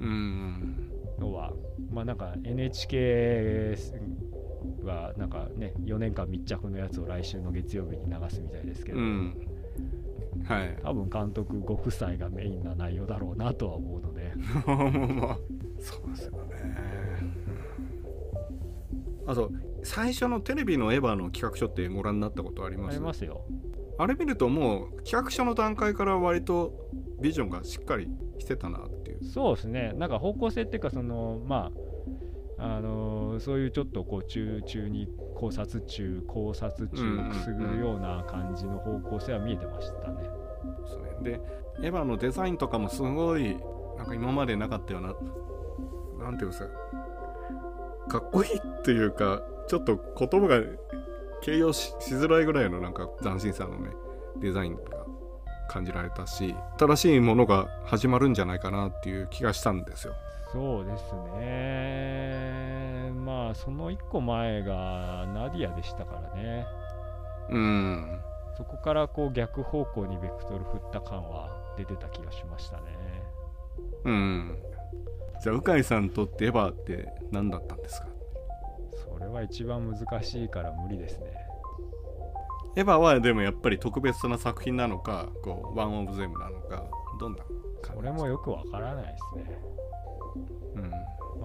のは、まあなんか NHK はなんかね4年間密着のやつを来週の月曜日に流すみたいですけど、はい、多分監督ご夫妻がメインな内容だろうなとは思うので。<laughs> そうですよね。あと最初のテレビのエヴァの企画書ってご覧になったことあります？ありますよ。あれ見るともう企画書の段階から割とビジョンがしっかりしてたなっていう。そうですね。なんか方向性っていうかそのまああのー、そういうちょっとこう中中に考察中考察中くすぐるような感じの方向性は見えてましたね。うん、でエヴァのデザインとかもすごいなんか今までなかったようななんていうんですかかっこいいっていうかちょっと言葉が形容しづらいぐらいのなんか斬新さのねデザインが感じられたし新しいものが始まるんじゃないかなっていう気がしたんですよ。そうですね。まあその1個前がナディアでしたからね。うん。そこからこう逆方向にベクトル振った感は出てた気がしましたね。うんじゃあ鵜飼さんにとってエヴァって何だったんですか？それは一番難しいから無理ですね。エヴァはでもやっぱり特別な作品なのかこうワンオブゼムなのかどんな感じれもよくわからないですね。うん。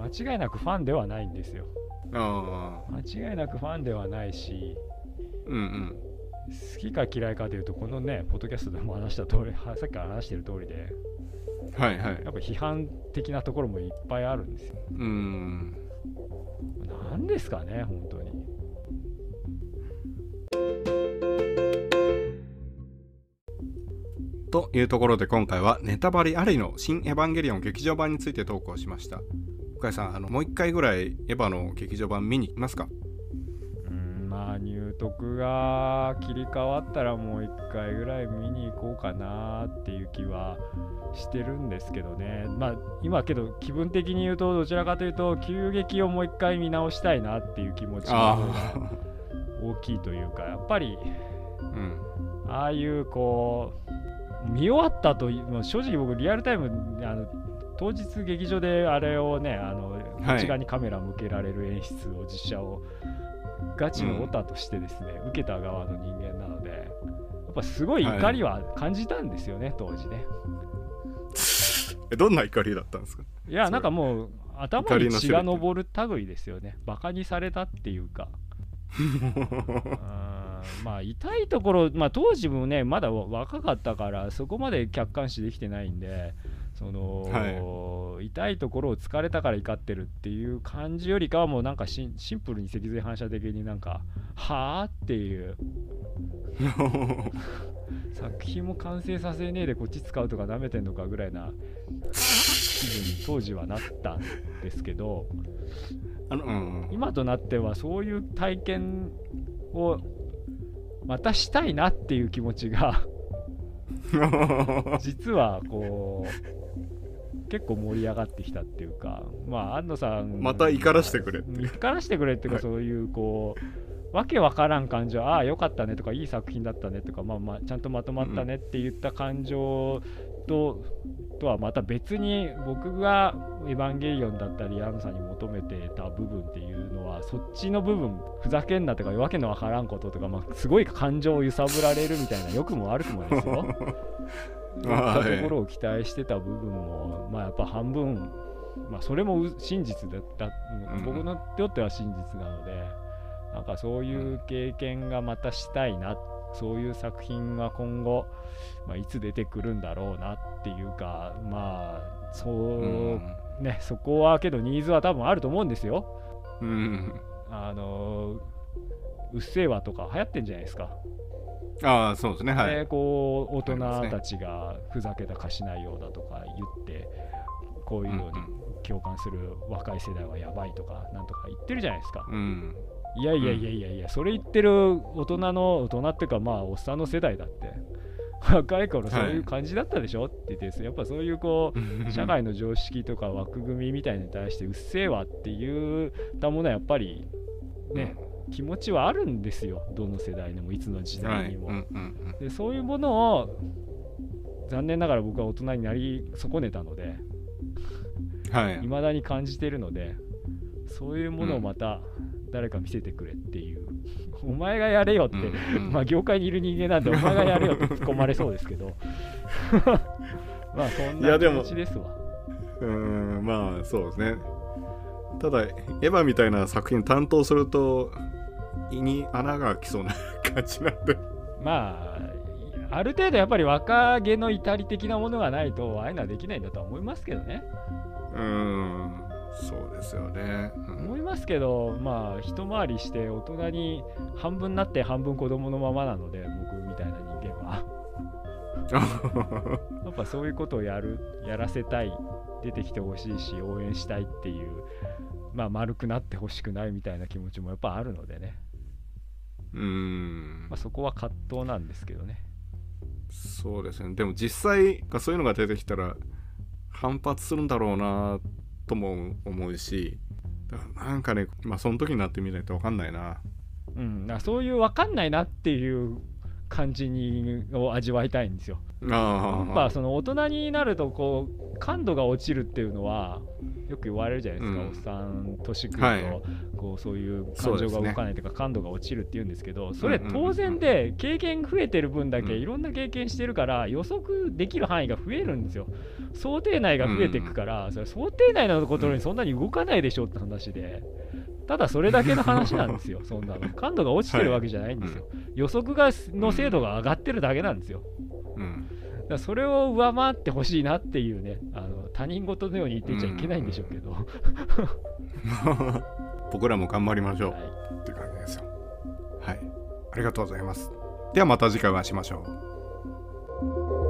間違いなくファンではないんですよ。あ間違いなくファンではないしうんうん。好きか嫌いかというとこのねポッドキャストでも話した通りはさっきから話してる通りではいはい。やっぱ批判的なところもいっぱいあるんですよ。うん。なんですかね本当に。というところで今回はネタバレありの「新エヴァンゲリオン劇場版」について投稿しました。深井さんあのもう一回ぐらいエヴァの劇場版見に行きますか？うんまあ入徳が切り替わったらもう一回ぐらい見に行こうかなっていう気はしてるんですけどね。まあ今けど気分的に言うとどちらかというと急激をもう一回見直したいなっていう気持ちがあ大きいというかやっぱりあうん。ああいうこう見終わったと正直僕リアルタイムあの当日劇場であれをねあのはい。内側にカメラ向けられる演出を実写をガチのオタとしてですね、受けた側の人間なのでやっぱすごい怒りは感じたんですよね、当時ね。えどんな怒りだったんですか？いやなんかもう頭に血が上る類ですよね。バカにされたっていうか。<laughs> うんまあ痛いところ、まあ、当時もねまだ若かったからそこまで客観視できてないんでその、痛いところを疲れたから怒ってるっていう感じよりかはもうなんかシンプルに脊髄反射的になんかはあっていう。<laughs> 作品も完成させねえでこっち使うとか舐めてんのかぐらいな気分に当時はなったんですけどあのうん今となってはそういう体験をまたしたいなっていう気持ちが <laughs> 実はこう結構盛り上がってきたっていうかまあ安野さんまた怒らしてくれって怒らしてくれっていうかはいそういうこうわけわからん感情ああよかったねとかいい作品だったねとかまあまあちゃんとまとまったねって言った感情と,、とはまた別に僕が「エヴァンゲリオン」だったり安野さんに求めてた部分っていうのはそっちの部分ふざけんなとかわけのわからんこととか、まあ、すごい感情を揺さぶられるみたいな良くも悪くもですよ。<laughs> ところを期待してた部分も、まあやっぱ半分、まあそれもう真実だった、うん僕のとっては真実なので、なんかそういう経験がまたしたいな、そういう作品は今後、まあ、いつ出てくるんだろうなっていうか、まあそう、うん。ね、そこはけどニーズは多分あると思うんですよ。うん。あのうっせぇわとか流行ってんじゃないですか。ああそうですね。はい、でこう大人たちがふざけた歌詞内容だとか言ってこういうのに共感する若い世代はやばいとかなんとか言ってるじゃないですか。うん。いやいやいやいやいや、それ言ってる大人の大人っていうかまあおっさんの世代だって <laughs> 若い頃そういう感じだったでしょ、って言ってやっぱそういうこう <laughs> 社会の常識とか枠組みみたいに対してうっせぇわって言ったものはやっぱりね、気持ちはあるんですよどの世代でもいつの時代にも。はい。うんうんでそういうものを残念ながら僕は大人になり損ねたのでうんはい。未だに感じてるのでそういうものをまた誰か見せてくれっていう、<laughs> お前がやれよって、うんうん。まあ業界にいる人間なんでお前がやれよって突っ込まれそうですけど。<laughs> まあそんな気いやでも持ちですわ。うーんまあそうですね。ただエヴァみたいな作品担当すると胃に穴が開きそうな感じなんで。まあある程度やっぱり若気の至り的なものがないとああいうのはできないんだとは思いますけどね。うーんそうですよね、うん。思いますけどまあ一回りして大人に半分なって半分子供のままなので僕みたいな人間はやっぱそういうことをやるやらせたい出てきてほしいし応援したいっていうまあ丸くなってほしくないみたいな気持ちもやっぱあるのでね、うーん。まあ、そこは葛藤なんですけどね。そうですね。でも実際そういうのが出てきたら反発するんだろうなとも思うしなんかねまあその時になってみないと分かんないな。うん、だからそういう分かんないなっていう感じにを味わいたいんですよ。あやっぱその大人になるとこう感度が落ちるっていうのはよく言われるじゃないですか、うん。おっさん年食うと、はい。こうそういう感情が動かないというか感度が落ちるっていうんですけどそれうんうんうんうん。当然で経験増えてる分だけうんいろんな経験してるから予測できる範囲が増えるんですよ。想定内が増えていくから、それ想定内のことにそんなに動かないでしょって話で。ただそれだけの話なんですよ、<laughs> そんなの。感度が落ちてるわけじゃないんですよ。予測がの精度が上がってるだけなんですよ。うんだそれを上回ってほしいなっていうね、あの他人事のように言ってちゃいけないんでしょうけど。は <laughs> 僕らも頑張りましょうい。っていう感じですよ。はい。ありがとうございます。ではまた次回お会いしましょう